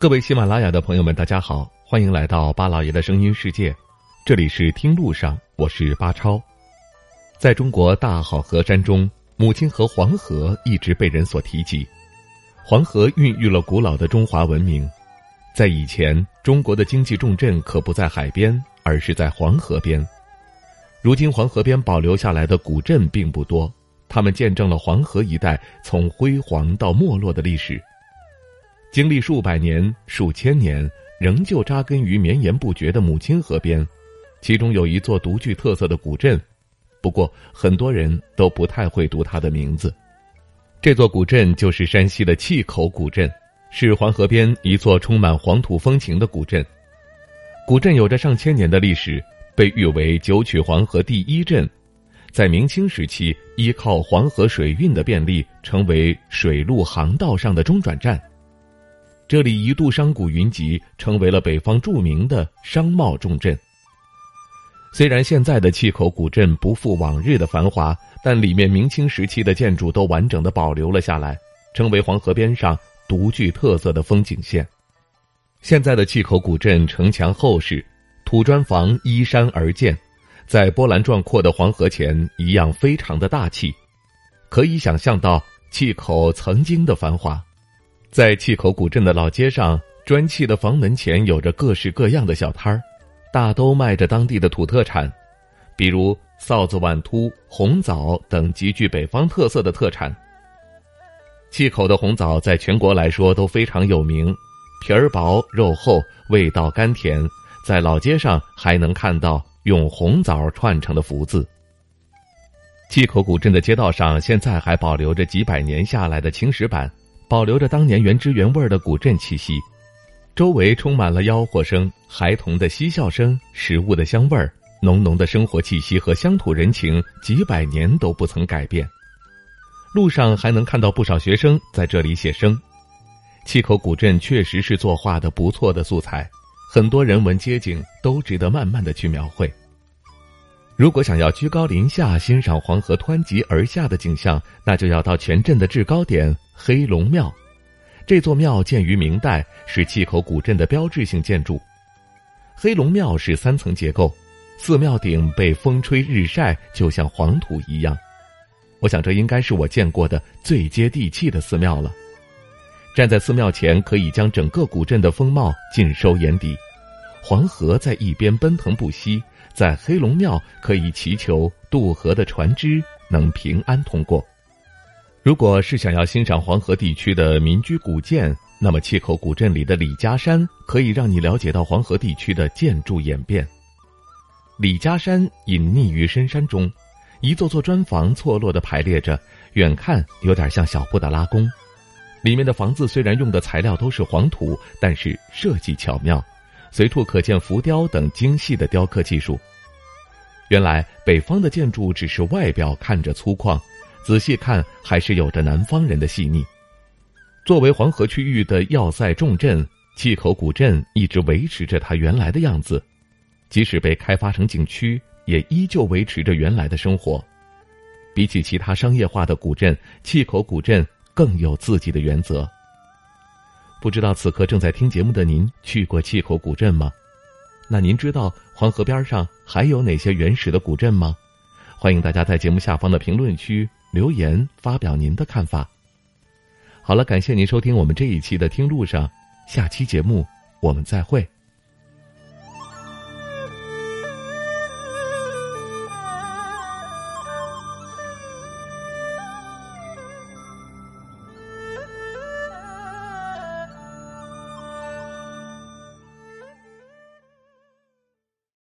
各位喜马拉雅的朋友们，大家好，欢迎来到巴老爷的声音世界，这里是听路上，我是巴超。在中国大好河山中，母亲河黄河一直被人所提及。黄河孕育了古老的中华文明，在以前，中国的经济重镇可不在海边，而是在黄河边。如今，黄河边保留下来的古镇并不多，他们见证了黄河一带从辉煌到没落的历史。经历数百年、数千年，仍旧扎根于绵延不绝的母亲河边，其中有一座独具特色的古镇，不过很多人都不太会读它的名字。这座古镇就是山西的碛口古镇，是黄河边一座充满黄土风情的古镇。古镇有着上千年的历史，被誉为九曲黄河第一镇，在明清时期依靠黄河水运的便利，成为水陆航道上的中转站。这里一度商贾云集，成为了北方著名的商贸重镇。虽然现在的碛口古镇不复往日的繁华，但里面明清时期的建筑都完整的保留了下来，成为黄河边上独具特色的风景线。现在的碛口古镇城墙厚实，土砖房依山而建，在波澜壮阔的黄河前一样非常的大气，可以想象到碛口曾经的繁华。在碛口古镇的老街上，砖砌的房门前有着各式各样的小摊儿，大都卖着当地的土特产，比如臊子、碗秃、红枣等极具北方特色的特产。碛口的红枣在全国来说都非常有名，皮儿薄、肉厚、味道甘甜，在老街上还能看到用红枣串成的福字。碛口古镇的街道上现在还保留着几百年下来的青石板。保留着当年原汁原味的古镇气息，周围充满了吆喝声、孩童的嬉笑声、食物的香味儿，浓浓的生活气息和乡土人情，几百年都不曾改变。路上还能看到不少学生在这里写生。七口古镇确实是作画的不错的素材，很多人文街景都值得慢慢的去描绘。如果想要居高临下欣赏黄河湍急而下的景象，那就要到全镇的制高点。黑龙庙，这座庙建于明代，是碛口古镇的标志性建筑。黑龙庙是三层结构，寺庙顶被风吹日晒，就像黄土一样。我想这应该是我见过的最接地气的寺庙了。站在寺庙前，可以将整个古镇的风貌尽收眼底。黄河在一边奔腾不息，在黑龙庙可以祈求渡河的船只能平安通过。如果是想要欣赏黄河地区的民居古建，那么碛口古镇里的李家山可以让你了解到黄河地区的建筑演变。李家山隐匿于深山中，一座座砖房错落的排列着，远看有点像小布达拉宫。里面的房子虽然用的材料都是黄土，但是设计巧妙，随处可见浮雕等精细的雕刻技术。原来北方的建筑只是外表看着粗犷。仔细看，还是有着南方人的细腻。作为黄河区域的要塞重镇，碛口古镇一直维持着它原来的样子，即使被开发成景区，也依旧维持着原来的生活。比起其他商业化的古镇，碛口古镇更有自己的原则。不知道此刻正在听节目的您去过碛口古镇吗？那您知道黄河边上还有哪些原始的古镇吗？欢迎大家在节目下方的评论区。留言发表您的看法。好了，感谢您收听我们这一期的《听路上》，下期节目我们再会。